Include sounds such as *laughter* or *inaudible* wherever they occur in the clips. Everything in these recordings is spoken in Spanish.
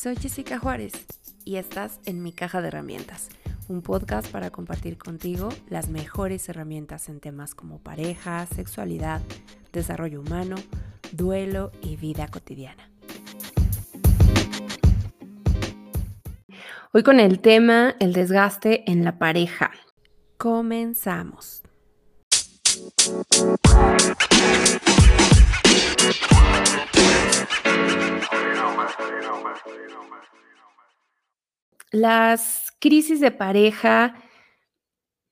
Soy Jessica Juárez y estás en Mi Caja de Herramientas, un podcast para compartir contigo las mejores herramientas en temas como pareja, sexualidad, desarrollo humano, duelo y vida cotidiana. Hoy con el tema el desgaste en la pareja. Comenzamos. Las crisis de pareja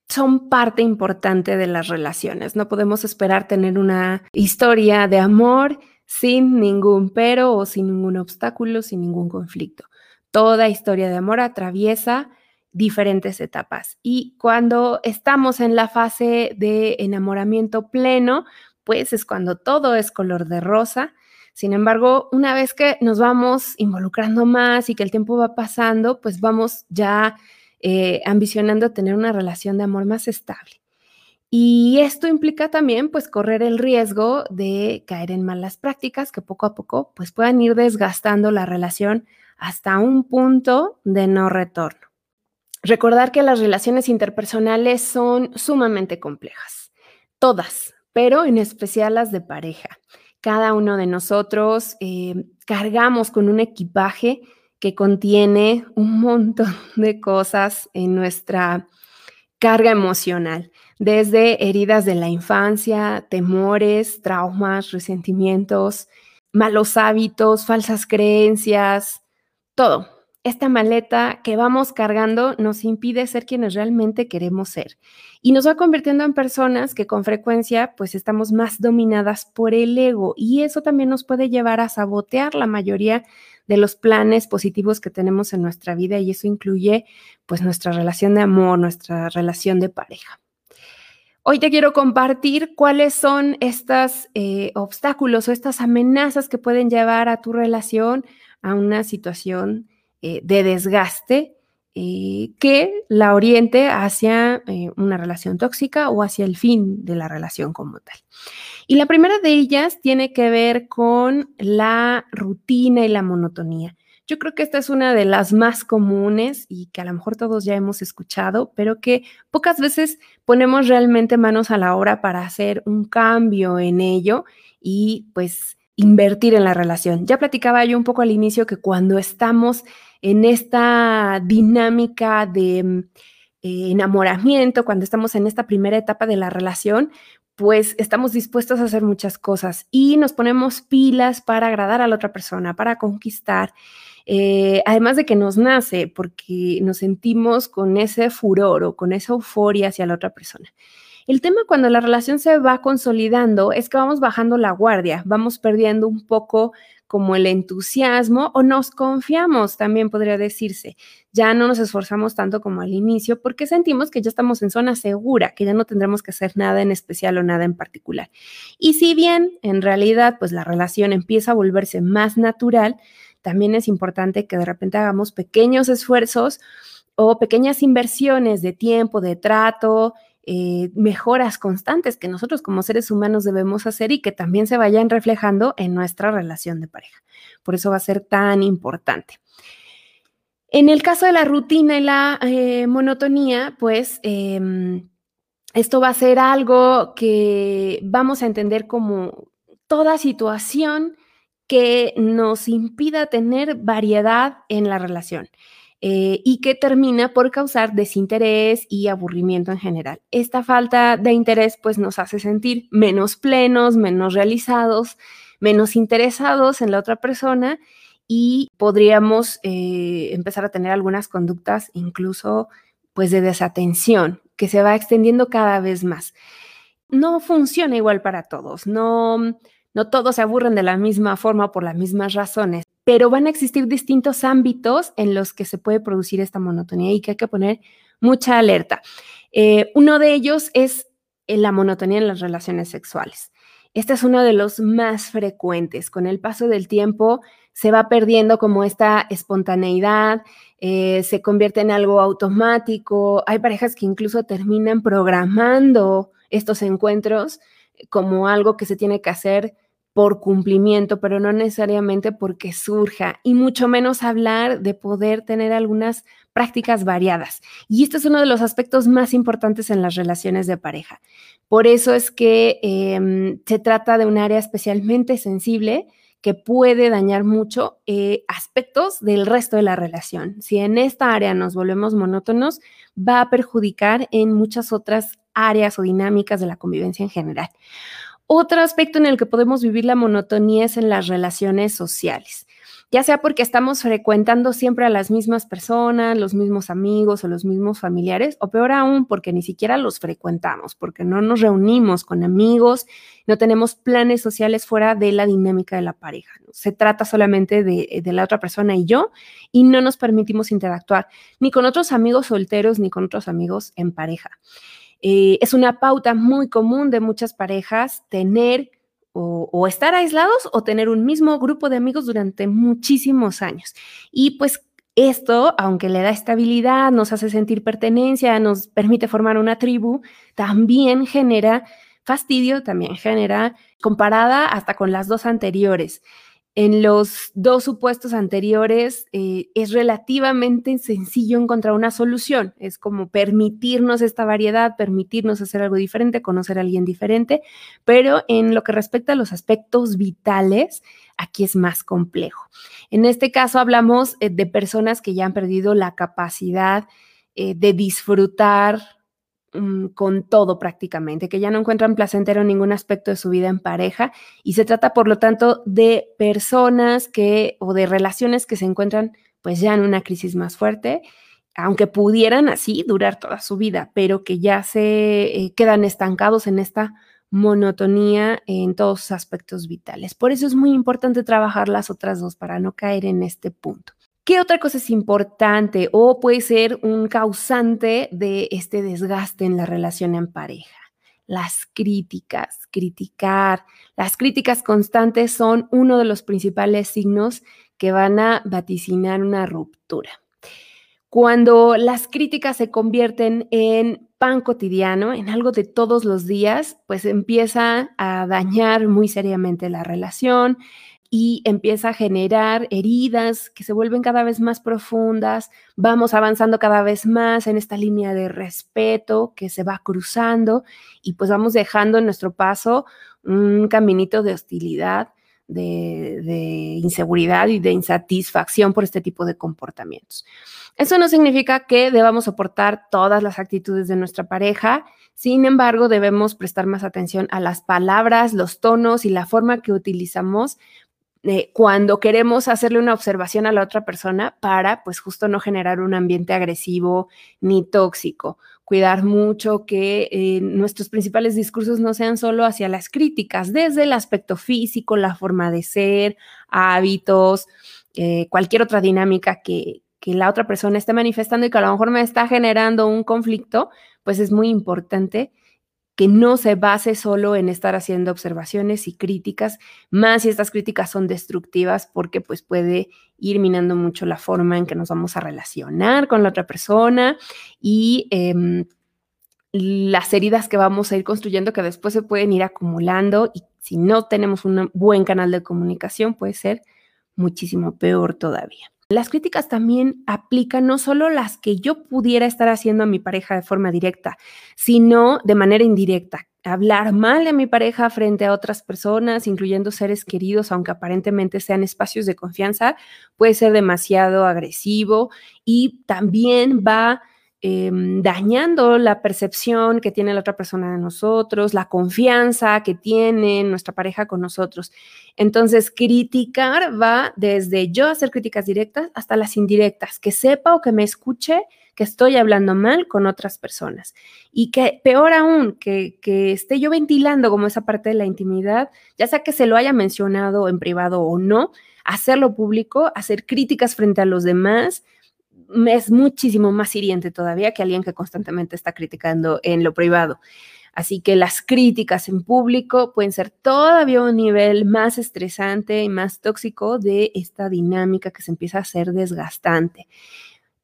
son parte importante de las relaciones. No podemos esperar tener una historia de amor sin ningún pero o sin ningún obstáculo, sin ningún conflicto. Toda historia de amor atraviesa diferentes etapas y cuando estamos en la fase de enamoramiento pleno, pues es cuando todo es color de rosa sin embargo, una vez que nos vamos involucrando más y que el tiempo va pasando, pues vamos ya eh, ambicionando tener una relación de amor más estable. Y esto implica también pues correr el riesgo de caer en malas prácticas que poco a poco pues puedan ir desgastando la relación hasta un punto de no retorno. Recordar que las relaciones interpersonales son sumamente complejas, todas, pero en especial las de pareja cada uno de nosotros eh, cargamos con un equipaje que contiene un montón *laughs* de cosas en nuestra carga emocional, desde heridas de la infancia, temores, traumas, resentimientos, malos hábitos, falsas creencias, todo esta maleta que vamos cargando nos impide ser quienes realmente queremos ser y nos va convirtiendo en personas que con frecuencia pues estamos más dominadas por el ego y eso también nos puede llevar a sabotear la mayoría de los planes positivos que tenemos en nuestra vida y eso incluye pues nuestra relación de amor, nuestra relación de pareja. Hoy te quiero compartir cuáles son estos eh, obstáculos o estas amenazas que pueden llevar a tu relación a una situación eh, de desgaste eh, que la oriente hacia eh, una relación tóxica o hacia el fin de la relación como tal. Y la primera de ellas tiene que ver con la rutina y la monotonía. Yo creo que esta es una de las más comunes y que a lo mejor todos ya hemos escuchado, pero que pocas veces ponemos realmente manos a la obra para hacer un cambio en ello y pues invertir en la relación. Ya platicaba yo un poco al inicio que cuando estamos en esta dinámica de mm, eh, enamoramiento, cuando estamos en esta primera etapa de la relación, pues estamos dispuestos a hacer muchas cosas y nos ponemos pilas para agradar a la otra persona, para conquistar. Eh, además de que nos nace porque nos sentimos con ese furor o con esa euforia hacia la otra persona. El tema cuando la relación se va consolidando es que vamos bajando la guardia, vamos perdiendo un poco como el entusiasmo o nos confiamos, también podría decirse. Ya no nos esforzamos tanto como al inicio porque sentimos que ya estamos en zona segura, que ya no tendremos que hacer nada en especial o nada en particular. Y si bien en realidad pues la relación empieza a volverse más natural, también es importante que de repente hagamos pequeños esfuerzos o pequeñas inversiones de tiempo, de trato, eh, mejoras constantes que nosotros como seres humanos debemos hacer y que también se vayan reflejando en nuestra relación de pareja. Por eso va a ser tan importante. En el caso de la rutina y la eh, monotonía, pues em, esto va a ser algo que vamos a entender como toda situación que nos impida tener variedad en la relación. Eh, y que termina por causar desinterés y aburrimiento en general. Esta falta de interés pues nos hace sentir menos plenos, menos realizados, menos interesados en la otra persona y podríamos eh, empezar a tener algunas conductas incluso pues de desatención que se va extendiendo cada vez más. No funciona igual para todos, no, no todos se aburren de la misma forma por las mismas razones pero van a existir distintos ámbitos en los que se puede producir esta monotonía y que hay que poner mucha alerta. Eh, uno de ellos es eh, la monotonía en las relaciones sexuales. Este es uno de los más frecuentes. Con el paso del tiempo se va perdiendo como esta espontaneidad, eh, se convierte en algo automático. Hay parejas que incluso terminan programando estos encuentros como algo que se tiene que hacer por cumplimiento, pero no necesariamente porque surja, y mucho menos hablar de poder tener algunas prácticas variadas. Y este es uno de los aspectos más importantes en las relaciones de pareja. Por eso es que em, se trata de un área especialmente sensible que puede dañar mucho eh, aspectos del resto de la relación. Si en esta área nos volvemos monótonos, va a perjudicar en muchas otras áreas o dinámicas de la convivencia en general. Otro aspecto en el que podemos vivir la monotonía es en las relaciones sociales, ya sea porque estamos frecuentando siempre a las mismas personas, los mismos amigos o los mismos familiares, o peor aún, porque ni siquiera los frecuentamos, porque no nos reunimos con amigos, no tenemos planes sociales fuera de la dinámica de la pareja. Se trata solamente de, de la otra persona y yo, y no nos permitimos interactuar ni con otros amigos solteros ni con otros amigos en pareja. Eh, es una pauta muy común de muchas parejas tener o, estar aislados o tener un mismo grupo de amigos durante muchísimos años. Y pues esto, aunque le da estabilidad, nos hace sentir pertenencia, nos permite formar una tribu, también genera fastidio, también genera comparada hasta con las dos anteriores. En los dos supuestos anteriores eh, es relativamente sencillo encontrar una solución. Es como permitirnos esta variedad, permitirnos hacer algo diferente, conocer a alguien diferente, pero en lo que respecta a los aspectos vitales, aquí es más complejo. En este caso hablamos eh, de personas que ya han perdido la capacidad eh, de disfrutar Mm, con todo prácticamente, que ya no encuentran placentero ningún aspecto de su vida en pareja y se trata por lo tanto de personas que o de relaciones que se encuentran pues ya en una crisis más fuerte, aunque pudieran así durar toda su vida, pero que ya se eh, quedan estancados en esta monotonía en todos sus aspectos vitales. Por eso es muy importante trabajar las otras dos para no caer en este punto. ¿Qué otra cosa es importante o puede ser un causante de este desgaste en la relación en pareja? Las críticas, criticar. Las críticas constantes son uno de los principales signos que van a vaticinar una ruptura. Cuando las críticas se convierten en pan cotidiano, en algo de todos los días, pues empieza a dañar muy seriamente la relación, y empieza a generar heridas que se vuelven cada vez más profundas, vamos avanzando cada vez más en esta línea de respeto que se va cruzando y pues vamos dejando en nuestro paso un caminito de hostilidad, de, de inseguridad y de insatisfacción por este tipo de comportamientos. Eso no significa que debamos soportar todas las actitudes de nuestra pareja, sin embargo, debemos prestar más atención a las palabras, los tonos y la forma que utilizamos cuando queremos hacerle una observación a la otra persona para, pues justo no generar un ambiente agresivo ni tóxico. Cuidar mucho que eh, nuestros principales discursos no sean solo hacia las críticas, desde el aspecto físico, la forma de ser, hábitos, eh, cualquier otra dinámica que, que la otra persona esté manifestando y que a lo mejor me está generando un conflicto, pues es muy importante que no se base solo en estar haciendo observaciones y críticas, más si estas críticas son destructivas, porque pues puede ir minando mucho la forma en que nos vamos a relacionar con la otra persona y em, las heridas que vamos a ir construyendo que después se pueden ir acumulando y si no tenemos un buen canal de comunicación puede ser muchísimo peor todavía. Las críticas también aplican no solo las que yo pudiera estar haciendo a mi pareja de forma directa, sino de manera indirecta. Hablar mal de mi pareja frente a otras personas, incluyendo seres queridos, aunque aparentemente sean espacios de confianza, puede ser demasiado agresivo y también va Em, dañando la percepción que tiene la otra persona de nosotros, la confianza que tiene nuestra pareja con nosotros. Entonces, criticar va desde yo hacer críticas directas hasta las indirectas, que sepa o que me escuche que estoy hablando mal con otras personas. Y que peor aún, que, que esté yo ventilando como esa parte de la intimidad, ya sea que se lo haya mencionado en privado o no, hacerlo público, hacer críticas frente a los demás, es muchísimo más hiriente todavía que alguien que constantemente está criticando en lo privado. Así que las críticas en público pueden ser todavía un nivel más estresante y más tóxico de esta dinámica que se empieza a hacer desgastante.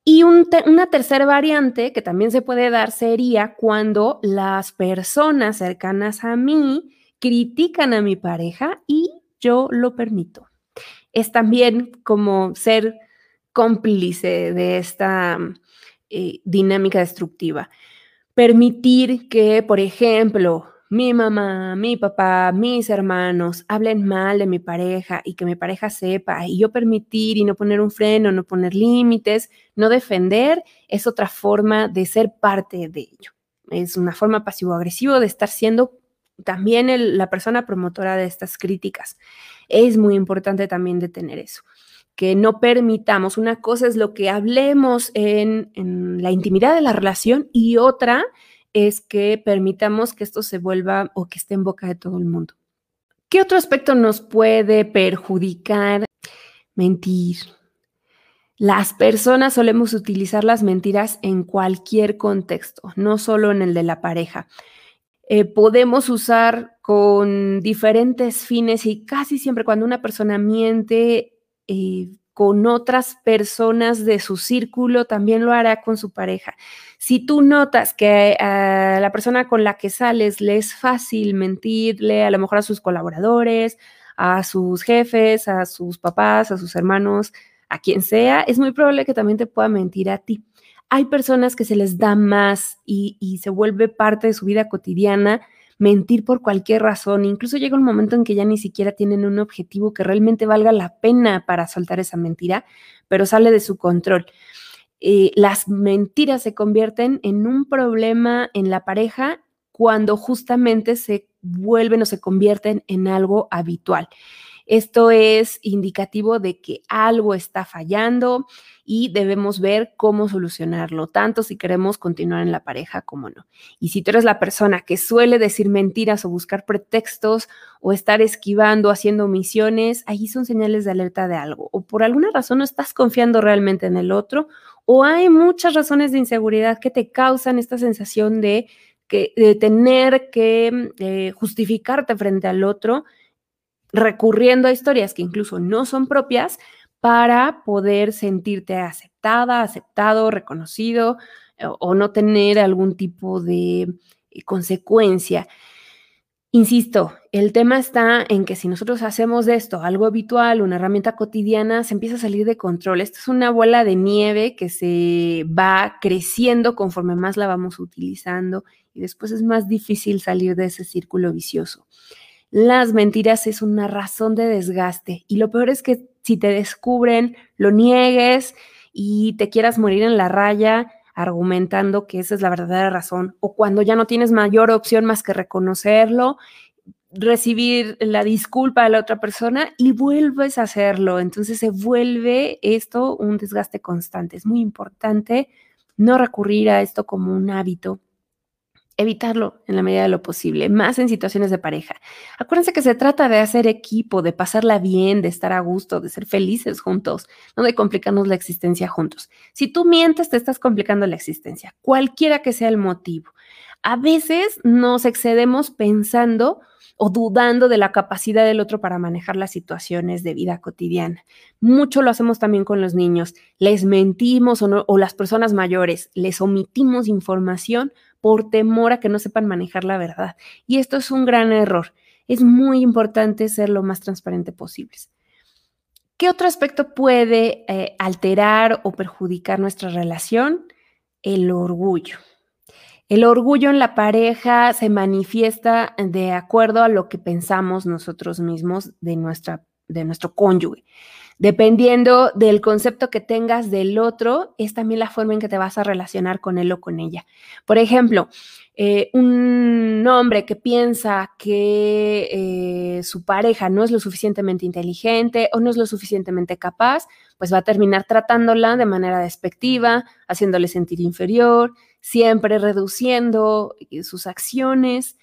Y una tercera variante que también se puede dar sería cuando las personas cercanas a mí critican a mi pareja y yo lo permito. Es también como ser cómplice de esta eh, dinámica destructiva. Permitir que, por ejemplo, mi mamá, mi papá, mis hermanos hablen mal de mi pareja y que mi pareja sepa y yo permitir y no poner un freno, no poner límites, no defender, es otra forma de ser parte de ello. Es una forma pasivo-agresivo de estar siendo también la persona promotora de estas críticas. Es muy importante también detener eso que no permitamos. Una cosa es lo que hablemos en, la intimidad de la relación y otra es que permitamos que esto se vuelva o que esté en boca de todo el mundo. ¿Qué otro aspecto nos puede perjudicar? Mentir. Las personas solemos utilizar las mentiras en cualquier contexto, no solo en el de la pareja. Eh, podemos usar con diferentes fines y casi siempre cuando una persona miente, eh, con otras personas de su círculo, también lo hará con su pareja. Si tú notas que a la persona con la que sales le es fácil mentirle, a lo mejor a sus colaboradores, a sus jefes, a sus papás, a sus hermanos, a quien sea, es muy probable que también te pueda mentir a ti. Hay personas que se les da más y, y se vuelve parte de su vida cotidiana mentir por cualquier razón. Incluso llega un momento en que ya ni siquiera tienen un objetivo que realmente valga la pena para soltar esa mentira, pero sale de su control. Eh, las mentiras se convierten en un problema en la pareja cuando justamente se vuelven o se convierten en algo habitual. Esto es indicativo de que algo está fallando y debemos ver cómo solucionarlo, tanto si queremos continuar en la pareja como no. Y si tú eres la persona que suele decir mentiras o buscar pretextos o estar esquivando, haciendo omisiones, ahí son señales de alerta de algo. O por alguna razón no estás confiando realmente en el otro o hay muchas razones de inseguridad que te causan esta sensación de, que, de tener que eh, justificarte frente al otro recurriendo a historias que incluso no son propias para poder sentirte aceptada, aceptado, reconocido eh, o, no tener algún tipo de eh, consecuencia. Insisto, el tema está en que si nosotros hacemos de esto algo habitual, una herramienta cotidiana, se empieza a salir de control. Esto es una bola de nieve que se va creciendo conforme más la vamos utilizando y después es más difícil salir de ese círculo vicioso las mentiras es una razón de desgaste y lo peor es que si te descubren, lo niegues y te quieras morir en la raya argumentando que esa es la verdadera razón o cuando ya no tienes mayor opción más que reconocerlo, recibir la disculpa de la otra persona y vuelves a hacerlo. Entonces se vuelve esto un desgaste constante. Es muy importante no recurrir a esto como un hábito evitarlo en la medida de lo posible, más en situaciones de pareja. Acuérdense que se trata de hacer equipo, de pasarla bien, de estar a gusto, de ser felices juntos, no de complicarnos la existencia juntos. Si tú mientes, te estás complicando la existencia, cualquiera que sea el motivo. A veces nos excedemos pensando o dudando de la capacidad del otro para manejar las situaciones de vida cotidiana. Mucho lo hacemos también con los niños. Les mentimos o, o las personas mayores, les omitimos información por temor a que no sepan manejar la verdad. Y esto es un gran error. Es muy importante ser lo más transparente posible. ¿Qué otro aspecto puede eh, alterar o perjudicar nuestra relación? El orgullo. El orgullo en la pareja se manifiesta de acuerdo a lo que pensamos nosotros mismos de, nuestra, de nuestro cónyuge. Dependiendo del concepto que tengas del otro, es también la forma en que te vas a relacionar con él o con ella. Por ejemplo, eh, un hombre que piensa que eh, su pareja no es lo suficientemente inteligente o no es lo suficientemente capaz, pues va a terminar tratándola de manera despectiva, haciéndole sentir inferior, siempre reduciendo eh, sus acciones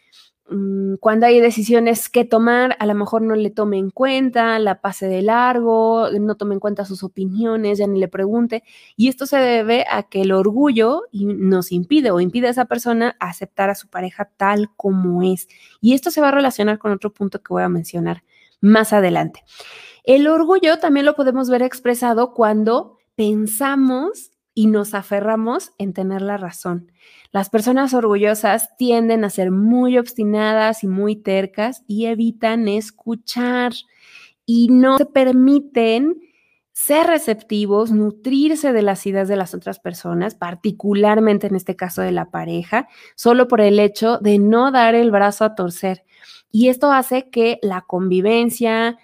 cuando hay decisiones que tomar, a lo mejor no le tome en cuenta, la pase de largo, no tome en cuenta sus opiniones, ya ni le pregunte. Y esto se debe a que el orgullo nos impide o impide a esa persona aceptar a su pareja tal como es. Y esto se va a relacionar con otro punto que voy a mencionar más adelante. El orgullo también lo podemos ver expresado cuando pensamos y nos aferramos en tener la razón. Las personas orgullosas tienden a ser muy obstinadas y muy tercas y evitan escuchar y no se permiten ser receptivos, nutrirse de las ideas de las otras personas, particularmente en este caso de la pareja, solo por el hecho de no dar el brazo a torcer. Y esto hace que la convivencia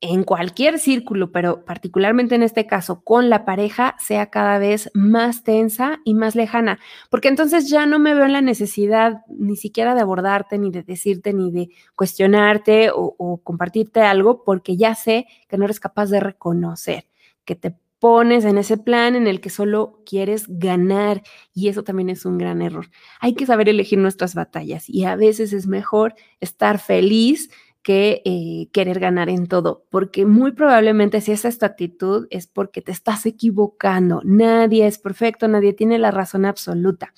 en cualquier círculo, pero particularmente en este caso con la pareja, sea cada vez más tensa y más lejana, porque entonces ya no me veo en la necesidad ni siquiera de abordarte, ni de decirte, ni de cuestionarte o, compartirte algo, porque ya sé que no eres capaz de reconocer que te pones en ese plan en el que solo quieres ganar y eso también es un gran error. Hay que saber elegir nuestras batallas y a veces es mejor estar feliz que eh, querer ganar en todo, porque muy probablemente si esa es tu actitud es porque te estás equivocando. Nadie es perfecto, nadie tiene la razón absoluta.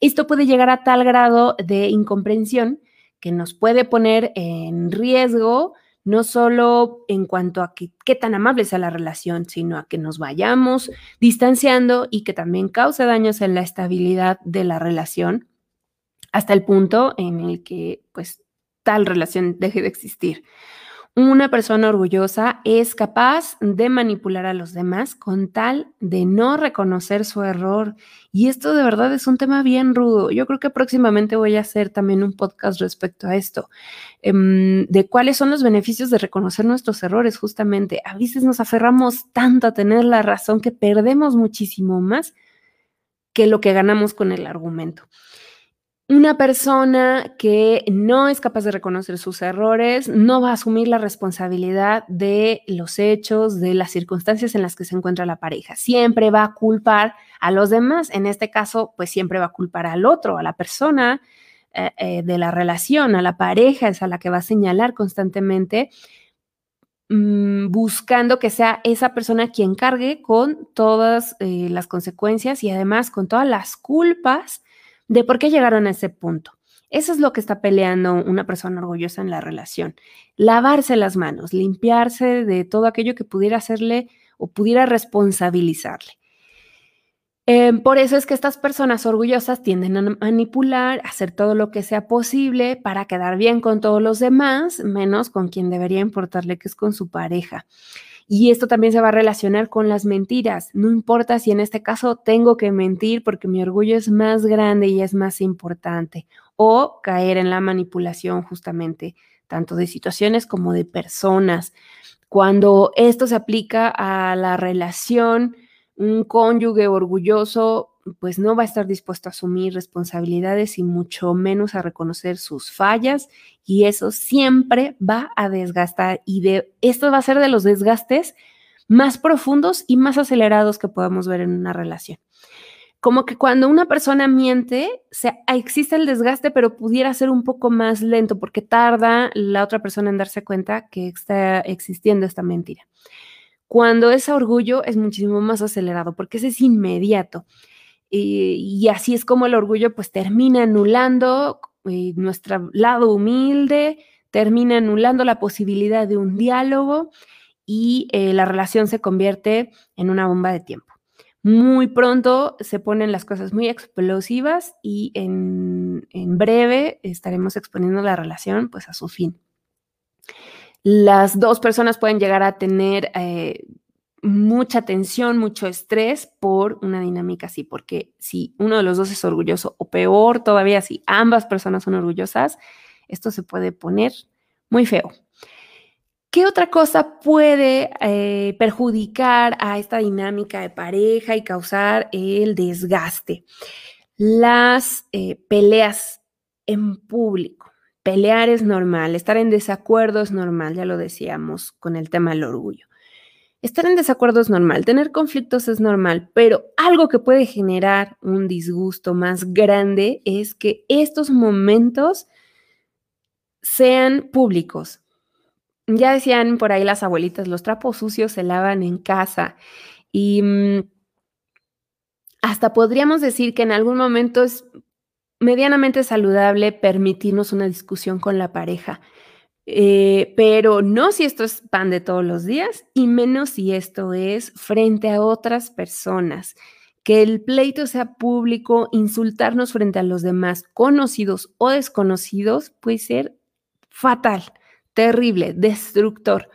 Esto puede llegar a tal grado de incomprensión que nos puede poner en riesgo no solo en cuanto a qué tan amable sea la relación, sino a que nos vayamos distanciando y que también cause daños en la estabilidad de la relación hasta el punto en el que pues tal relación deje de existir. Una persona orgullosa es capaz de manipular a los demás con tal de no reconocer su error. Y esto de verdad es un tema bien rudo. Yo creo que próximamente voy a hacer también un podcast respecto a esto, em, de cuáles son los beneficios de reconocer nuestros errores, justamente. A veces nos aferramos tanto a tener la razón que perdemos muchísimo más que lo que ganamos con el argumento. Una persona que no es capaz de reconocer sus errores no va a asumir la responsabilidad de los hechos, de las circunstancias en las que se encuentra la pareja. Siempre va a culpar a los demás. En este caso, pues siempre va a culpar al otro, a la persona eh, eh, de la relación, a la pareja, es a la que va a señalar constantemente, mm, buscando que sea esa persona quien cargue con todas eh, las consecuencias y además con todas las culpas de por qué llegaron a ese punto. Eso es lo que está peleando una persona orgullosa en la relación. Lavarse las manos, limpiarse de todo aquello que pudiera hacerle o pudiera responsabilizarle. Em, por eso es que estas personas orgullosas tienden a manipular, a hacer todo lo que sea posible para quedar bien con todos los demás, menos con quien debería importarle, que es con su pareja. Y esto también se va a relacionar con las mentiras. No importa si en este caso tengo que mentir porque mi orgullo es más grande y es más importante. O caer en la manipulación justamente, tanto de situaciones como de personas. Cuando esto se aplica a la relación, un cónyuge orgulloso pues no va a estar dispuesto a asumir responsabilidades y mucho menos a reconocer sus fallas y eso siempre va a desgastar y de esto va a ser de los desgastes más profundos y más acelerados que podamos ver en una relación. Como que cuando una persona miente, existe el desgaste, pero pudiera ser un poco más lento porque tarda la otra persona en darse cuenta que está existiendo esta mentira. Cuando es orgullo es muchísimo más acelerado porque ese es inmediato. Y así es como el orgullo pues termina anulando eh, nuestro lado humilde, termina anulando la posibilidad de un diálogo y eh, la relación se convierte en una bomba de tiempo. Muy pronto se ponen las cosas muy explosivas y en, breve estaremos exponiendo la relación pues a su fin. Las dos personas pueden llegar a tener eh, mucha tensión, mucho estrés por una dinámica así, porque si uno de los dos es orgulloso o peor todavía, si ambas personas son orgullosas, esto se puede poner muy feo. ¿Qué otra cosa puede eh, perjudicar a esta dinámica de pareja y causar el desgaste? Las eh, peleas en público. Pelear es normal, estar en desacuerdo es normal, ya lo decíamos con el tema del orgullo. Estar en desacuerdo es normal, tener conflictos es normal, pero algo que puede generar un disgusto más grande es que estos momentos sean públicos. Ya decían por ahí las abuelitas, los trapos sucios se lavan en casa y mm, hasta podríamos decir que en algún momento es medianamente saludable permitirnos una discusión con la pareja eh, pero no si esto es pan de todos los días y menos si esto es frente a otras personas que el pleito sea público, insultarnos frente a los demás, conocidos o desconocidos, puede ser fatal, terrible, destructor.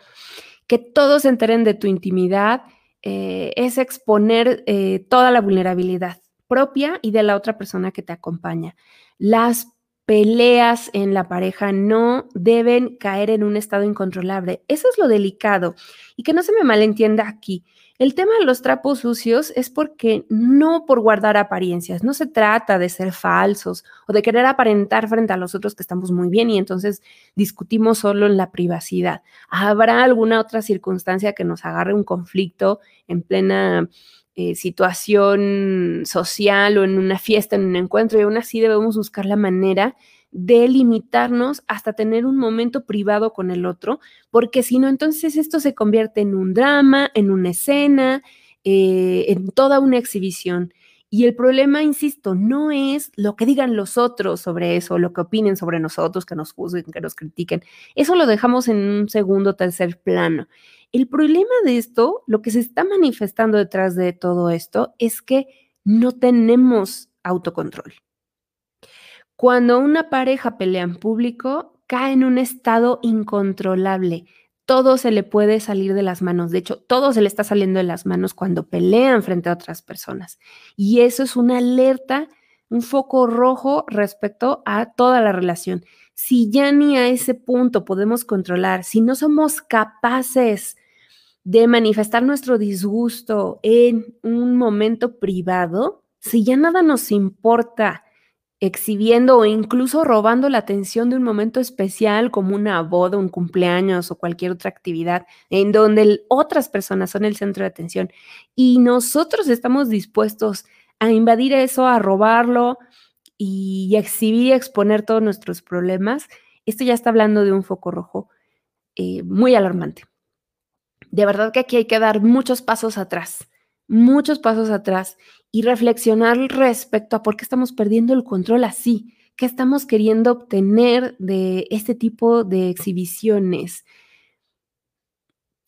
Que todos se enteren de tu intimidad eh, es exponer eh, toda la vulnerabilidad propia y de la otra persona que te acompaña. Las peleas en la pareja no deben caer en un estado incontrolable. Eso es lo delicado. Y que no se me malentienda aquí. El tema de los trapos sucios es porque no por guardar apariencias, no se trata de ser falsos o de querer aparentar frente a los otros que estamos muy bien y entonces discutimos solo en la privacidad. Habrá alguna otra circunstancia que nos agarre un conflicto en plena eh, situación social o en una fiesta, en un encuentro y aún así debemos buscar la manera de limitarnos hasta tener un momento privado con el otro, porque si no, entonces esto se convierte en un drama, en una escena, eh, en toda una exhibición. Y el problema, insisto, no es lo que digan los otros sobre eso, lo que opinen sobre nosotros, que nos juzguen, que nos critiquen. Eso lo dejamos en un segundo, tercer plano. El problema de esto, lo que se está manifestando detrás de todo esto, es que no tenemos autocontrol. Cuando una pareja pelea en público, cae en un estado incontrolable. Todo se le puede salir de las manos. De hecho, todo se le está saliendo de las manos cuando pelean frente a otras personas. Y eso es una alerta, un foco rojo respecto a toda la relación. Si ya ni a ese punto podemos controlar, si no somos capaces de manifestar nuestro disgusto en un momento privado, si ya nada nos importa, exhibiendo o incluso robando la atención de un momento especial como una boda, un cumpleaños o cualquier otra actividad en donde otras personas son el centro de atención y nosotros estamos dispuestos a invadir eso, a robarlo y exhibir y exponer todos nuestros problemas, esto ya está hablando de un foco rojo eh, muy alarmante. De verdad que aquí hay que dar muchos pasos atrás, muchos pasos atrás y reflexionar respecto a por qué estamos perdiendo el control así, qué estamos queriendo obtener de este tipo de exhibiciones.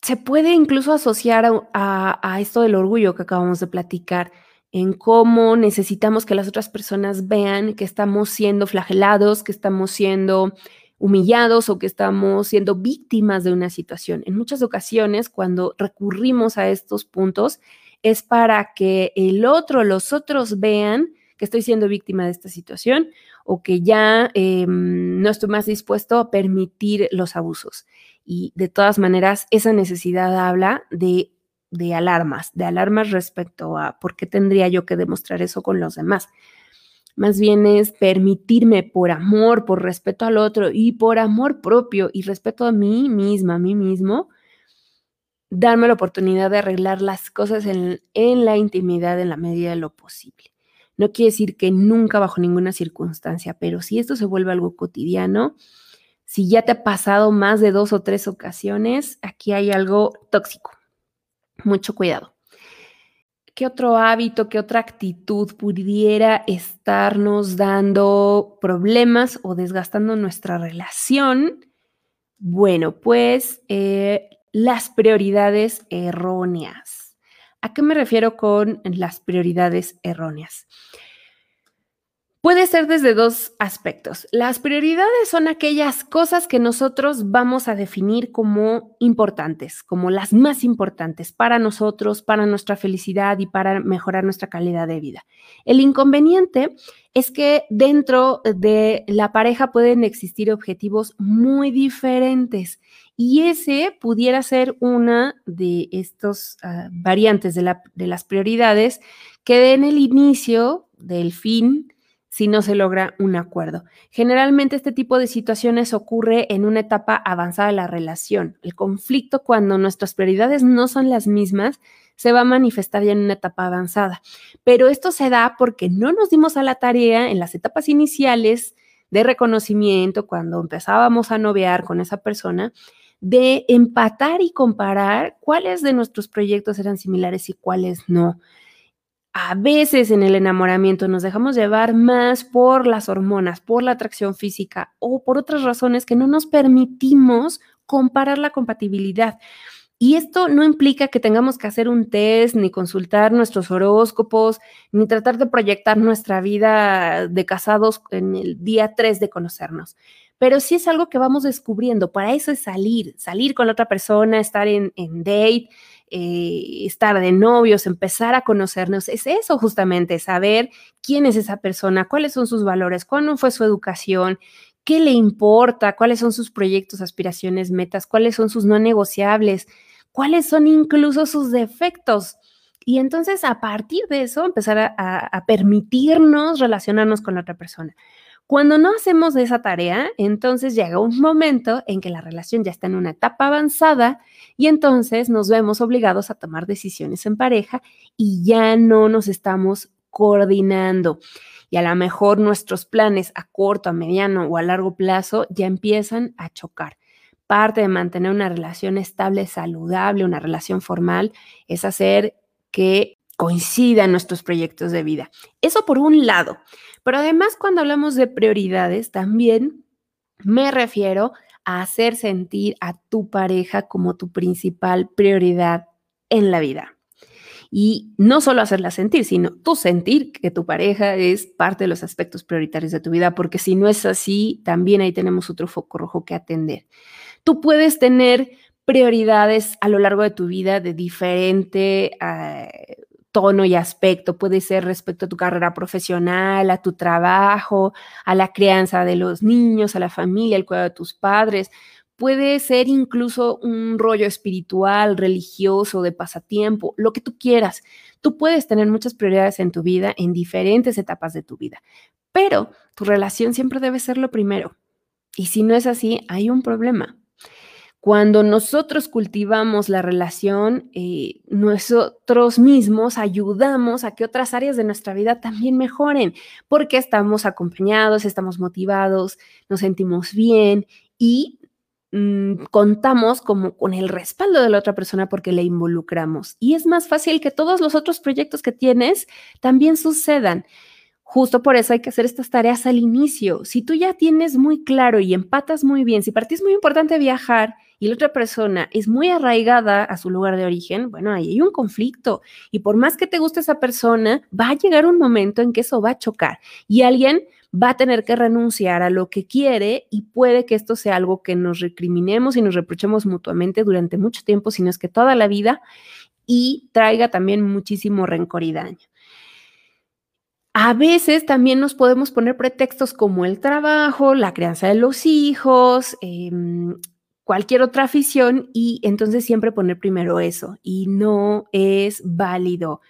Se puede incluso asociar a, esto del orgullo que acabamos de platicar, en cómo necesitamos que las otras personas vean que estamos siendo flagelados, que estamos siendo humillados o que estamos siendo víctimas de una situación. En muchas ocasiones, cuando recurrimos a estos puntos, es para que el otro, los otros vean que estoy siendo víctima de esta situación o que ya em, no estoy más dispuesto a permitir los abusos. Y de todas maneras, esa necesidad habla de, de alarmas, de alarmas respecto a por qué tendría yo que demostrar eso con los demás. Más bien es permitirme por amor, por respeto al otro y por amor propio y respeto a mí misma, a mí mismo, darme la oportunidad de arreglar las cosas en, la intimidad en la medida de lo posible. No quiere decir que nunca bajo ninguna circunstancia, pero si esto se vuelve algo cotidiano, si ya te ha pasado más de dos o tres ocasiones, aquí hay algo tóxico. Mucho cuidado. ¿Qué otro hábito, qué otra actitud pudiera estarnos dando problemas o desgastando nuestra relación? Bueno, pues eh, las prioridades erróneas. ¿A qué me refiero con las prioridades erróneas? Puede ser desde dos aspectos. Las prioridades son aquellas cosas que nosotros vamos a definir como importantes, como las más importantes para nosotros, para nuestra felicidad y para mejorar nuestra calidad de vida. El inconveniente es que dentro de la pareja pueden existir objetivos muy diferentes y ese pudiera ser una de estas ah, variantes de, de las prioridades que den el inicio del fin si no se logra un acuerdo. Generalmente este tipo de situaciones ocurre en una etapa avanzada de la relación. El conflicto cuando nuestras prioridades no son las mismas se va a manifestar ya en una etapa avanzada. Pero esto se da porque no nos dimos a la tarea en las etapas iniciales de reconocimiento, cuando empezábamos a novear con esa persona, de empatar y comparar cuáles de nuestros proyectos eran similares y cuáles no a veces en el enamoramiento nos dejamos llevar más por las hormonas, por la atracción física o por otras razones que no nos permitimos comparar la compatibilidad. Y esto no implica que tengamos que hacer un test, ni consultar nuestros horóscopos, ni tratar de proyectar nuestra vida de casados en el día 3 de conocernos. Pero sí es algo que vamos descubriendo. Para eso es salir, salir con la otra persona, estar en, en date, eh, estar de novios, empezar a conocernos. Es eso justamente, saber quién es esa persona, cuáles son sus valores, cuándo fue su educación, qué le importa, cuáles son sus proyectos, aspiraciones, metas, cuáles son sus no negociables cuáles son incluso sus defectos. Y entonces a partir de eso empezar a, permitirnos relacionarnos con la otra persona. Cuando no hacemos esa tarea, entonces llega un momento en que la relación ya está en una etapa avanzada y entonces nos vemos obligados a tomar decisiones en pareja y ya no nos estamos coordinando. Y a lo mejor nuestros planes a corto, a mediano o a largo plazo ya empiezan a chocar parte de mantener una relación estable, saludable, una relación formal, es hacer que coincidan nuestros proyectos de vida. Eso por un lado. Pero además, cuando hablamos de prioridades, también me refiero a hacer sentir a tu pareja como tu principal prioridad en la vida. Y no solo hacerla sentir, sino tú sentir que tu pareja es parte de los aspectos prioritarios de tu vida, porque si no es así, también ahí tenemos otro foco rojo que atender. Tú puedes tener prioridades a lo largo de tu vida de diferente eh, tono y aspecto. Puede ser respecto a tu carrera profesional, a tu trabajo, a la crianza de los niños, a la familia, al cuidado de tus padres. Puede ser incluso un rollo espiritual, religioso, de pasatiempo, lo que tú quieras. Tú puedes tener muchas prioridades en tu vida, en diferentes etapas de tu vida, pero tu relación siempre debe ser lo primero. Y si no es así, hay un problema. Cuando nosotros cultivamos la relación, eh, nosotros mismos ayudamos a que otras áreas de nuestra vida también mejoren, porque estamos acompañados, estamos motivados, nos sentimos bien y mm, contamos como con el respaldo de la otra persona porque le involucramos. Y es más fácil que todos los otros proyectos que tienes también sucedan. Justo por eso hay que hacer estas tareas al inicio. Si tú ya tienes muy claro y empatas muy bien, si para ti es muy importante viajar y la otra persona es muy arraigada a su lugar de origen, bueno, ahí hay un conflicto. Y por más que te guste esa persona, va a llegar un momento en que eso va a chocar y alguien va a tener que renunciar a lo que quiere y puede que esto sea algo que nos recriminemos y nos reprochemos mutuamente durante mucho tiempo, si no es que toda la vida, y traiga también muchísimo rencor y daño. A veces también nos podemos poner pretextos como el trabajo, la crianza de los hijos, eh, cualquier otra afición y entonces siempre poner primero eso y no es válido.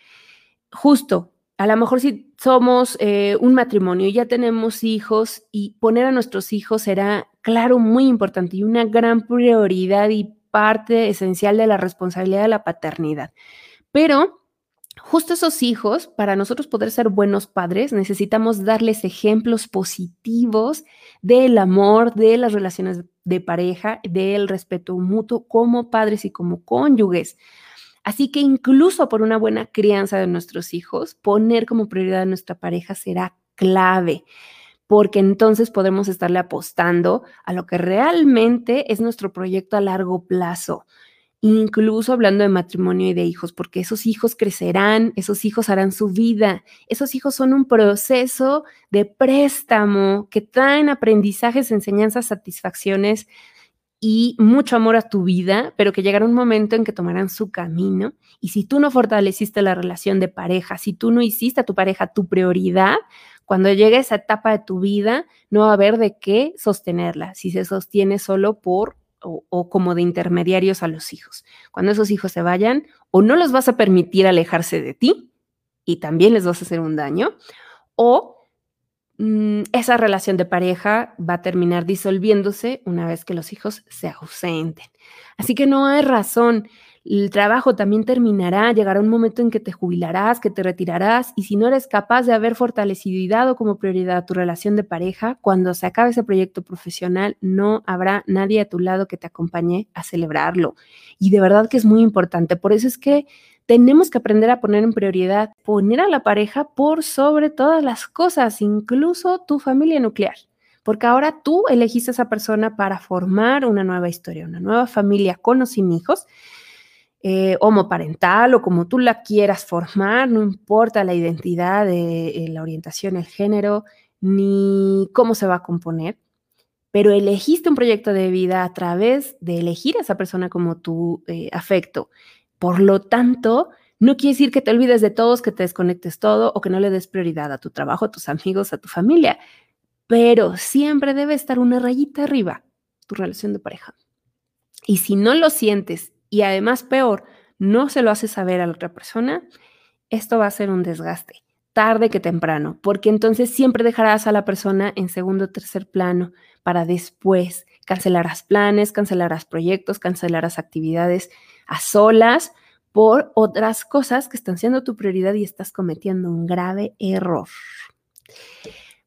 Justo, a lo mejor si somos eh, un matrimonio y ya tenemos hijos y poner a nuestros hijos será, claro, muy importante y una gran prioridad y parte esencial de la responsabilidad de la paternidad. Pero justo esos hijos, para nosotros poder ser buenos padres, necesitamos darles ejemplos positivos del amor, de las relaciones de pareja, del respeto mutuo como padres y como cónyuges. Así que incluso por una buena crianza de nuestros hijos, poner como prioridad a nuestra pareja será clave, porque entonces podemos estarle apostando a lo que realmente es nuestro proyecto a largo plazo incluso hablando de matrimonio y de hijos, porque esos hijos crecerán, esos hijos harán su vida, esos hijos son un proceso de préstamo que traen aprendizajes, enseñanzas, satisfacciones y mucho amor a tu vida, pero que llegará un momento en que tomarán su camino. Y si tú no fortaleciste la relación de pareja, si tú no hiciste a tu pareja tu prioridad, cuando llegue esa etapa de tu vida, no va a haber de qué sostenerla, si se sostiene solo por o, como de intermediarios a los hijos. Cuando esos hijos se vayan, o no los vas a permitir alejarse de ti y también les vas a hacer un daño, o mm, esa relación de pareja va a terminar disolviéndose una vez que los hijos se ausenten. Así que no hay razón el trabajo también terminará, llegará un momento en que te jubilarás, que te retirarás y si no eres capaz de haber fortalecido y dado como prioridad tu relación de pareja, cuando se acabe ese proyecto profesional no habrá nadie a tu lado que te acompañe a celebrarlo. Y de verdad que es muy importante. Por eso es que tenemos que aprender a poner en prioridad, poner a la pareja por sobre todas las cosas, incluso tu familia nuclear. Porque ahora tú elegiste a esa persona para formar una nueva historia, una nueva familia con o sin hijos eh, homoparental o como tú la quieras formar, no importa la identidad, de, la orientación, el género, ni cómo se va a componer, pero elegiste un proyecto de vida a través de elegir a esa persona como tu eh, afecto. Por lo tanto, no quiere decir que te olvides de todos, que te desconectes todo o que no le des prioridad a tu trabajo, a tus amigos, a tu familia, pero siempre debe estar una rayita arriba tu relación de pareja. Y si no lo sientes y además peor, no se lo haces saber a la otra persona, esto va a ser un desgaste, tarde que temprano, porque entonces siempre dejarás a la persona en segundo o tercer plano para después cancelarás planes, cancelarás proyectos, cancelarás actividades a solas por otras cosas que están siendo tu prioridad y estás cometiendo un grave error.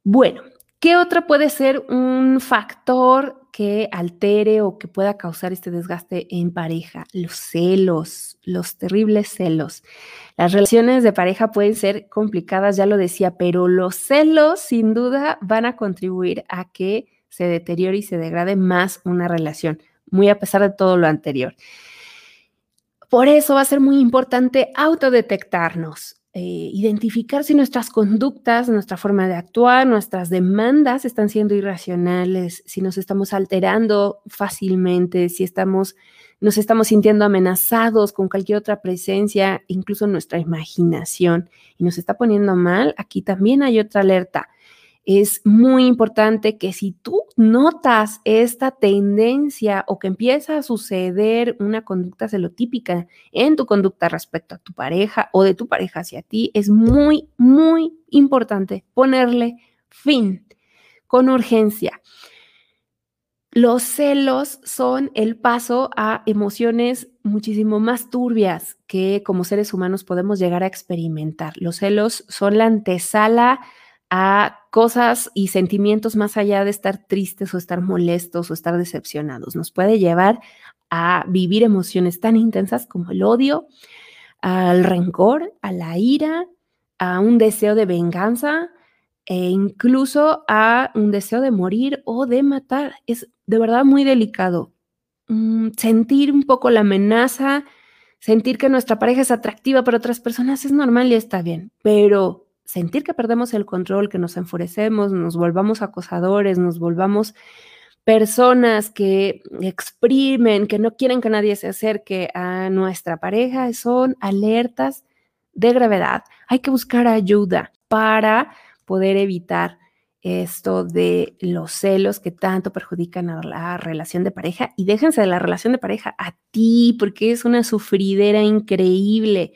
Bueno, ¿qué otro puede ser un factor que altere o que pueda causar este desgaste en pareja. Los celos, los terribles celos. Las relaciones de pareja pueden ser complicadas, ya lo decía, pero los celos sin duda van a contribuir a que se deteriore y se degrade más una relación, muy a pesar de todo lo anterior. Por eso va a ser muy importante autodetectarnos, eh, identificar si nuestras conductas, nuestra forma de actuar, nuestras demandas están siendo irracionales, si nos estamos alterando fácilmente, si estamos, nos estamos sintiendo amenazados con cualquier otra presencia, incluso nuestra imaginación, y nos está poniendo mal, aquí también hay otra alerta es muy importante que si tú notas esta tendencia o que empieza a suceder una conducta celotípica en tu conducta respecto a tu pareja o de tu pareja hacia ti, es muy, muy importante ponerle fin con urgencia. Los celos son el paso a emociones muchísimo más turbias que como seres humanos podemos llegar a experimentar. Los celos son la antesala a cosas y sentimientos más allá de estar tristes o estar molestos o estar decepcionados. Nos puede llevar a vivir emociones tan intensas como el odio, al rencor, a la ira, a un deseo de venganza e incluso a un deseo de morir o de matar. Es de verdad muy delicado. Mm, sentir un poco la amenaza, sentir que nuestra pareja es atractiva para otras personas es normal y está bien, pero sentir que perdemos el control, que nos enfurecemos, nos volvamos acosadores, nos volvamos personas que exprimen, que no quieren que nadie se acerque a nuestra pareja, son alertas de gravedad. Hay que buscar ayuda para poder evitar esto de los celos que tanto perjudican a la relación de pareja y déjense de la relación de pareja a ti porque es una sufridera increíble.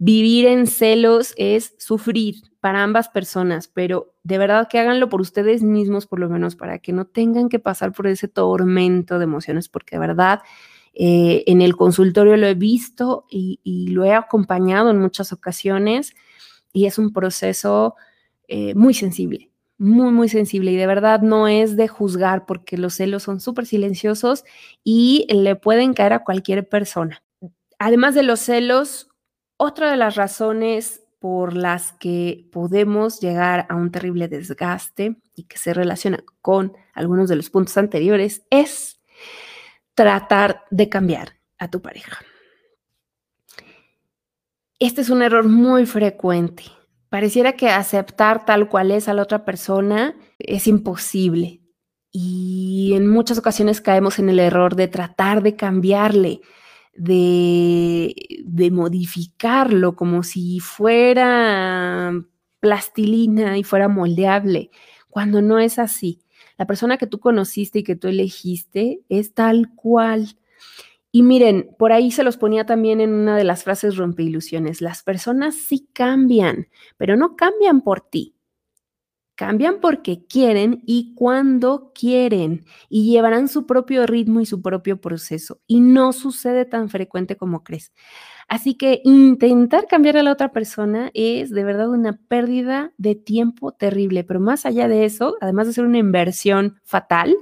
Vivir en celos es sufrir para ambas personas, pero de verdad que háganlo por ustedes mismos, por lo menos, para que no tengan que pasar por ese tormento de emociones, porque de verdad eh, en el consultorio lo he visto y, lo he acompañado en muchas ocasiones y es un proceso eh, muy sensible, muy, muy sensible y de verdad no es de juzgar porque los celos son súper silenciosos y le pueden caer a cualquier persona. Además de los celos, otra de las razones por las que podemos llegar a un terrible desgaste y que se relaciona con algunos de los puntos anteriores es tratar de cambiar a tu pareja. Este es un error muy frecuente. Pareciera que aceptar tal cual es a la otra persona es imposible. Y en muchas ocasiones caemos en el error de tratar de cambiarle, de, modificarlo como si fuera plastilina y fuera moldeable, cuando no es así. La persona que tú conociste y que tú elegiste es tal cual. Y miren, por ahí se los ponía también en una de las frases rompeilusiones. Las personas sí cambian, pero no cambian por ti. Cambian porque quieren y cuando quieren y llevarán su propio ritmo y su propio proceso. Y no sucede tan frecuente como crees. Así que intentar cambiar a la otra persona es de verdad una pérdida de tiempo terrible. Pero más allá de eso, además de ser una inversión fatal,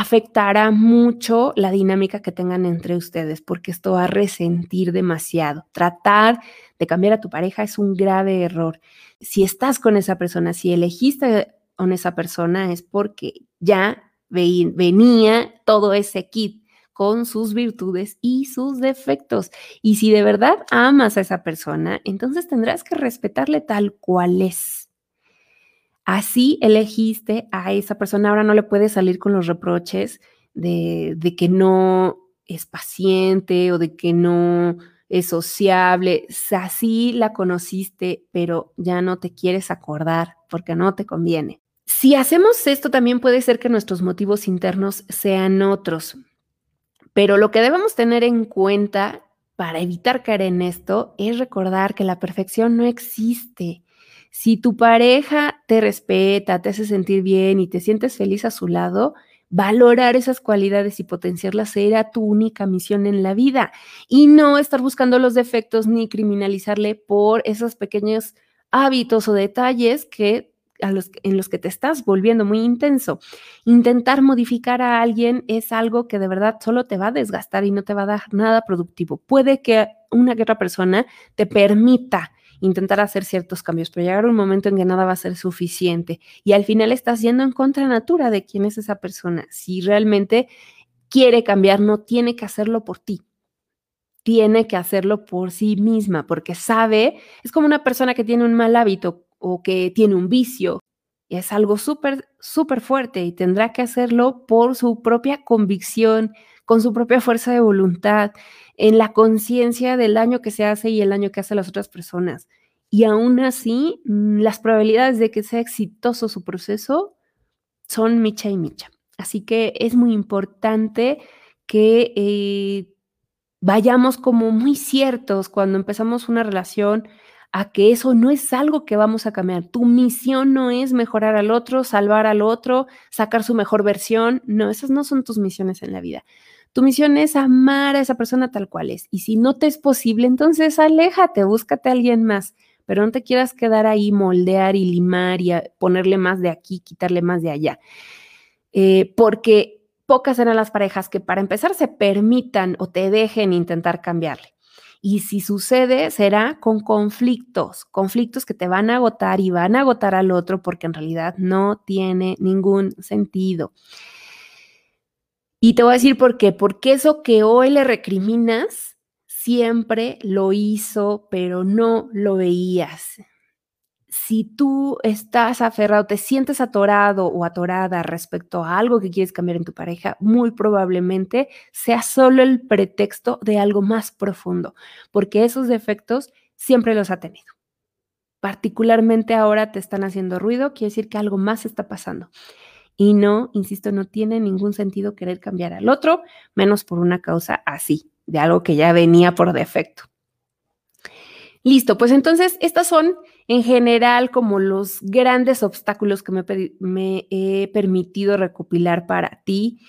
afectará mucho la dinámica que tengan entre ustedes, porque esto va a resentir demasiado. Tratar de cambiar a tu pareja es un grave error. Si estás con esa persona, si elegiste con esa persona, es porque ya venía todo ese kit con sus virtudes y sus defectos. Y si de verdad amas a esa persona, entonces tendrás que respetarle tal cual es. Así elegiste a esa persona, ahora no le puedes salir con los reproches de, que no es paciente o de que no es sociable, así la conociste, pero ya no te quieres acordar porque no te conviene. Si hacemos esto, también puede ser que nuestros motivos internos sean otros, pero lo que debemos tener en cuenta para evitar caer en esto es recordar que la perfección no existe. Si tu pareja te respeta, te hace sentir bien y te sientes feliz a su lado, Valorar esas cualidades y potenciarlas será tu única misión en la vida y no estar buscando los defectos ni criminalizarle por esos pequeños hábitos o detalles que en los que te estás volviendo muy intenso. Intentar modificar a alguien es algo que de verdad solo te va a desgastar y no te va a dar nada productivo. Puede que una que otra persona te permita intentar hacer ciertos cambios, pero llegar un momento en que nada va a ser suficiente y al final estás yendo en contra natura de quién es esa persona. Si realmente quiere cambiar, no tiene que hacerlo por ti. Tiene que hacerlo por sí misma, porque sabe, es como una persona que tiene un mal hábito o que tiene un vicio. Es algo súper, súper fuerte y tendrá que hacerlo por su propia convicción, con su propia fuerza de voluntad en la conciencia del daño que se hace y el daño que hace a las otras personas. Y aún así, mm, las probabilidades de que sea exitoso su proceso son micha y micha. Así que es muy importante que eh, vayamos como muy ciertos cuando empezamos una relación a que eso no es algo que vamos a cambiar. Tu misión no es mejorar al otro, salvar al otro, sacar su mejor versión. No, esas no son tus misiones en la vida. Tu misión es amar a esa persona tal cual es. Y si no te es posible, entonces aléjate, búscate a alguien más. Pero no te quieras quedar ahí, moldear y limar y ponerle más de aquí, quitarle más de allá. Eh, porque pocas eran las parejas que para empezar se permitan o te dejen intentar cambiarle. Y si sucede, será con conflictos, conflictos que te van a agotar y van a agotar al otro porque en realidad no tiene ningún sentido. Y te voy a decir por qué, porque eso que hoy le recriminas siempre lo hizo, pero no lo veías. Si tú estás aferrado, te sientes atorado o atorada respecto a algo que quieres cambiar en tu pareja, muy probablemente sea solo el pretexto de algo más profundo, porque esos defectos siempre los ha tenido. Particularmente ahora te están haciendo ruido, quiere decir que algo más está pasando. Y no, insisto, no tiene ningún sentido querer cambiar al otro, menos por una causa así, de algo que ya venía por defecto. Listo, pues entonces estas son en general como los grandes obstáculos que me, me, he permitido recopilar para ti.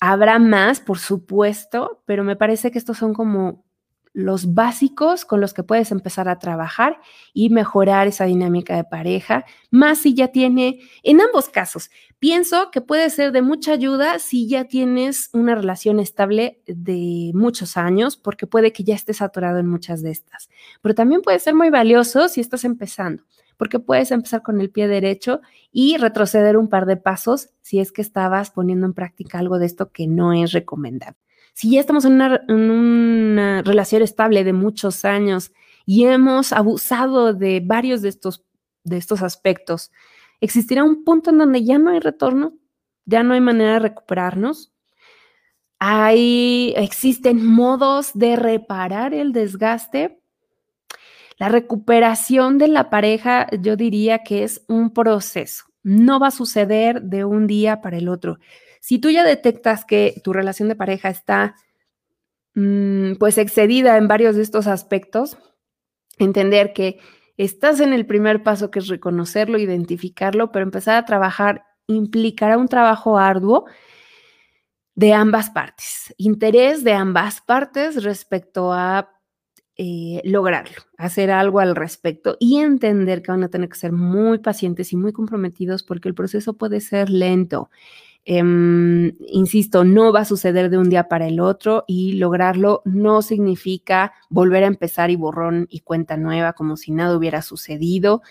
Habrá más, por supuesto, pero me parece que estos son como los básicos con los que puedes empezar a trabajar y mejorar esa dinámica de pareja, más si ya tiene, en ambos casos, pienso que puede ser de mucha ayuda si ya tienes una relación estable de muchos años, porque puede que ya estés saturado en muchas de estas, pero también puede ser muy valioso si estás empezando porque puedes empezar con el pie derecho y retroceder un par de pasos si es que estabas poniendo en práctica algo de esto que no es recomendable. Si ya estamos en una, relación estable de muchos años y hemos abusado de varios de estos, de estos aspectos, ¿existirá un punto en donde ya no hay retorno? ¿Ya no hay manera de recuperarnos? Hay, existen modos de reparar el desgaste. La recuperación de la pareja, yo diría que es un proceso. No va a suceder de un día para el otro. Si tú ya detectas que tu relación de pareja está mm, pues excedida en varios de estos aspectos, entender que estás en el primer paso que es reconocerlo, identificarlo, pero empezar a trabajar implicará un trabajo arduo de ambas partes, interés de ambas partes respecto a eh, lograrlo, hacer algo al respecto y entender que van a tener que ser muy pacientes y muy comprometidos porque el proceso puede ser lento. Em, insisto, no va a suceder de un día para el otro y lograrlo no significa volver a empezar y borrón y cuenta nueva como si nada hubiera sucedido.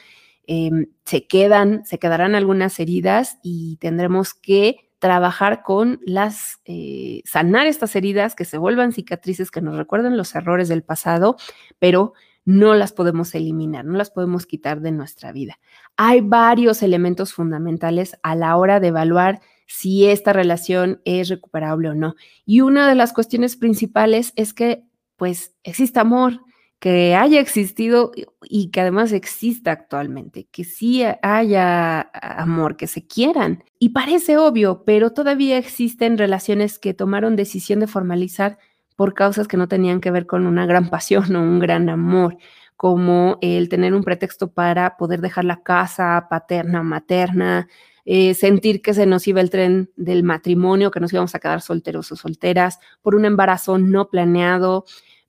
Em, se quedan, se quedarán algunas heridas y tendremos que trabajar con las, eh, sanar estas heridas, que se vuelvan cicatrices, que nos recuerden los errores del pasado, pero no las podemos eliminar, no las podemos quitar de nuestra vida. Hay varios elementos fundamentales a la hora de evaluar si esta relación es recuperable o no. Y una de las cuestiones principales es que, pues, existe amor, que haya existido y que además exista actualmente, que sí haya amor, que se quieran. Y parece obvio, pero todavía existen relaciones que tomaron decisión de formalizar por causas que no tenían que ver con una gran *laughs* pasión o un gran amor, como el tener un pretexto para poder dejar la casa paterna, materna, eh, sentir que se nos iba el tren del matrimonio, que nos íbamos a quedar solteros o solteras, por un embarazo no planeado,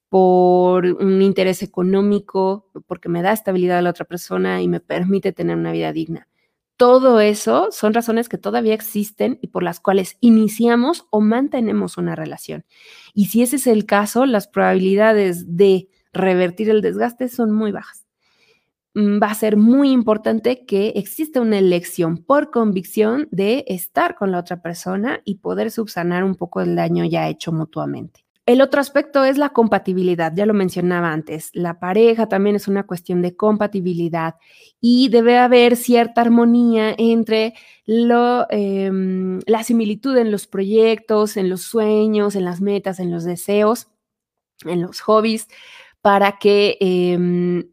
por un interés económico, porque me da estabilidad a la otra persona y me permite tener una vida digna. Todo eso son razones que todavía existen y por las cuales iniciamos o mantenemos una relación. Y si ese es el caso, las probabilidades de revertir el desgaste son muy bajas. Mm, va a ser muy importante que exista una elección por convicción de estar con la otra persona y poder subsanar un poco el daño ya hecho mutuamente. El otro aspecto es la compatibilidad, ya lo mencionaba antes. La pareja también es una cuestión de compatibilidad y debe haber cierta armonía entre lo, em, la similitud en los proyectos, en los sueños, en las metas, en los deseos, en los hobbies, para que em,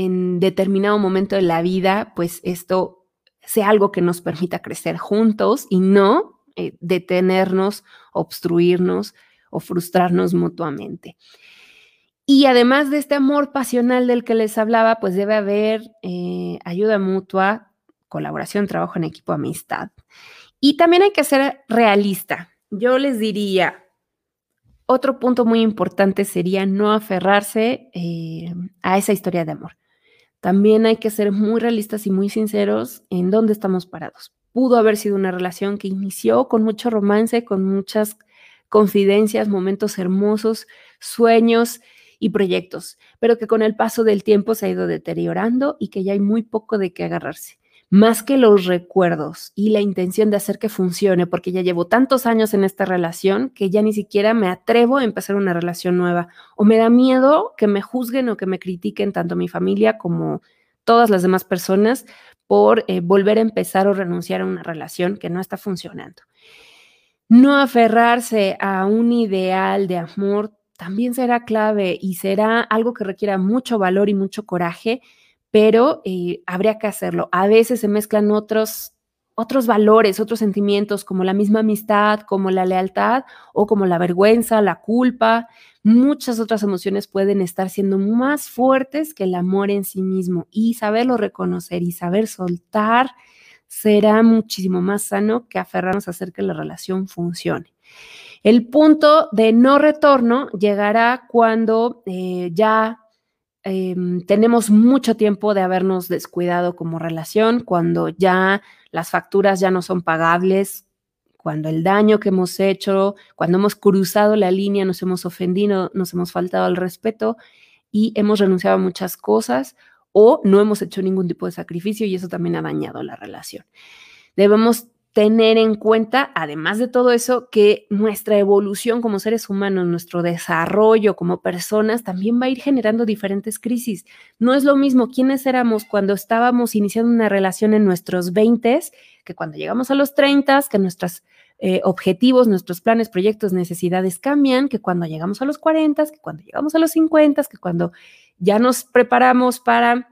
en determinado momento de la vida, pues esto sea algo que nos permita crecer juntos y no eh, detenernos, obstruirnos o frustrarnos mutuamente. Y además de este amor pasional del que les hablaba, pues debe haber eh, ayuda mutua, colaboración, trabajo en equipo, amistad. Y también hay que ser realista. Yo les diría, otro punto muy importante sería no aferrarse eh, a esa historia de amor. También hay que ser muy realistas y muy sinceros en dónde estamos parados. Pudo haber sido una relación que inició con mucho romance, con muchas confidencias, momentos hermosos, sueños y proyectos, pero que con el paso del tiempo se ha ido deteriorando y que ya hay muy poco de qué agarrarse. Más que los recuerdos y la intención de hacer que funcione, porque ya llevo tantos años en esta relación que ya ni siquiera me atrevo a empezar una relación nueva o me da miedo que me juzguen o que me critiquen tanto mi familia como todas las demás personas por eh, volver a empezar o renunciar a una relación que no está funcionando. No aferrarse a un ideal de amor también será clave y será algo que requiera mucho valor y mucho coraje, pero eh, habría que hacerlo. A veces se mezclan otros, otros valores, otros sentimientos, como la misma amistad, como la lealtad o como la vergüenza, la culpa. Muchas otras emociones pueden estar siendo más fuertes que el amor en sí mismo y saberlo reconocer y saber soltar será muchísimo más sano que aferrarnos a hacer que la relación funcione. El punto de no retorno llegará cuando eh, ya em, tenemos mucho tiempo de habernos descuidado como relación, cuando ya las facturas ya no son pagables, cuando el daño que hemos hecho, cuando hemos cruzado la línea, nos hemos ofendido, nos hemos faltado al respeto y hemos renunciado a muchas cosas o no hemos hecho ningún tipo de sacrificio y eso también ha dañado la relación. Debemos tener en cuenta, además de todo eso, que nuestra evolución como seres humanos, nuestro desarrollo como personas, también va a ir generando diferentes crisis. No es lo mismo quiénes éramos cuando estábamos iniciando una relación en nuestros 20 que cuando llegamos a los 30, que nuestros eh, objetivos, nuestros planes, proyectos, necesidades cambian, que cuando llegamos a los 40, que cuando llegamos a los 50, que cuando ya nos preparamos para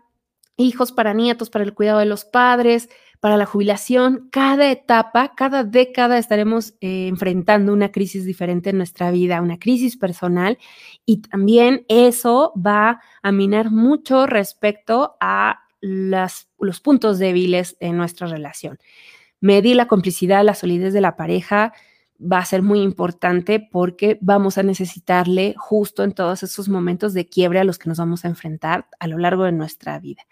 hijos, para nietos, para el cuidado de los padres, para la jubilación. Cada etapa, cada década estaremos eh, enfrentando una crisis diferente en nuestra vida, una crisis personal y también eso va a minar mucho respecto a los puntos débiles de nuestra relación. Medir la complicidad, la solidez de la pareja, va a ser muy importante porque vamos a necesitarle justo en todos esos momentos de quiebre a los que nos vamos a enfrentar a lo largo de nuestra vida.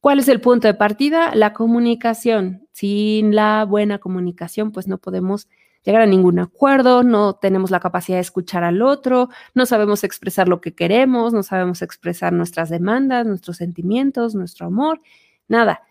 ¿Cuál es el punto de partida? La comunicación. Sin la buena comunicación, pues no podemos llegar a ningún acuerdo, no tenemos la capacidad de escuchar al otro, no sabemos expresar lo que queremos, no sabemos expresar nuestras demandas, nuestros sentimientos, nuestro amor, nada.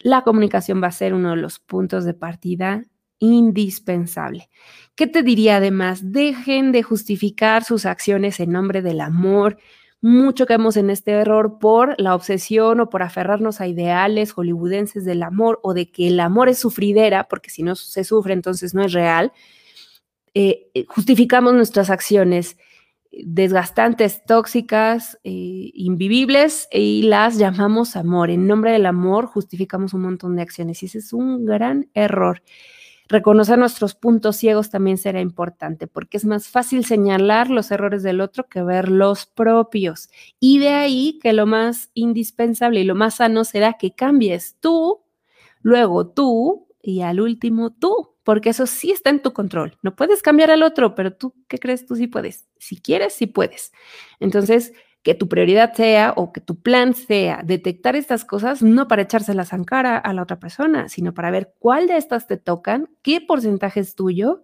La comunicación va a ser uno de los puntos de partida indispensable. ¿Qué te diría además? Dejen de justificar sus acciones en nombre del amor. Mucho caemos en este error por la obsesión o por aferrarnos a ideales hollywoodenses del amor o de que el amor es sufridera, porque si no se sufre entonces no es real. Eh, eh, justificamos nuestras acciones desgastantes, tóxicas, eh, invivibles y las llamamos amor. En nombre del amor justificamos un montón de acciones y ese es un gran error. Reconocer nuestros puntos ciegos también será importante porque es más fácil señalar los errores del otro que ver los propios. Y de ahí que lo más indispensable y lo más sano será que cambies tú, luego tú y al último tú porque eso sí está en tu control. No puedes cambiar al otro, pero tú, ¿qué crees? Tú sí puedes. Si quieres, sí puedes. Entonces, que tu prioridad sea o que tu plan sea detectar estas cosas, no para echárselas en cara a la otra persona, sino para ver cuál de estas te tocan, qué porcentaje es tuyo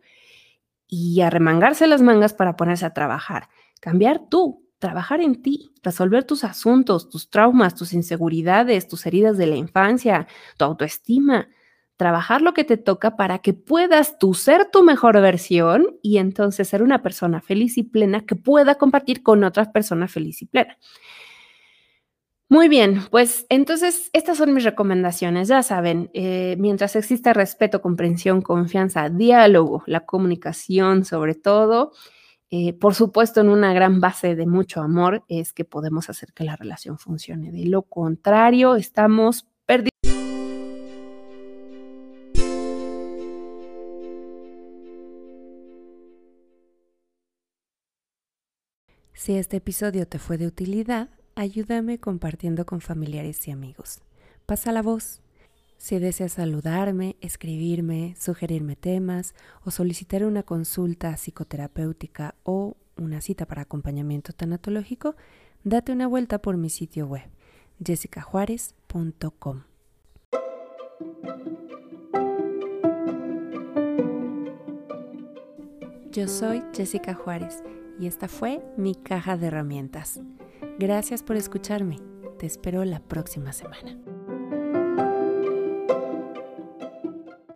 y arremangarse las mangas para ponerse a trabajar. Cambiar tú, trabajar en ti, resolver tus asuntos, tus traumas, tus inseguridades, tus heridas de la infancia, tu autoestima trabajar lo que te toca para que puedas tú ser tu mejor versión y entonces ser una persona feliz y plena que pueda compartir con otras personas feliz y plena. Muy bien, pues entonces estas son mis recomendaciones. Ya saben, eh, mientras exista respeto, comprensión, confianza, diálogo, la comunicación sobre todo, eh, por supuesto en una gran base de mucho amor es que podemos hacer que la relación funcione. De lo contrario, estamos perdidos. Si este episodio te fue de utilidad, ayúdame compartiendo con familiares y amigos. Pasa la voz. Si deseas saludarme, escribirme, sugerirme temas o solicitar una consulta psicoterapéutica o una cita para acompañamiento tanatológico, date una vuelta por mi sitio web jessicajuárez.com. Yo soy Jessica Juárez y esta fue mi caja de herramientas. Gracias por escucharme. Te espero la próxima semana.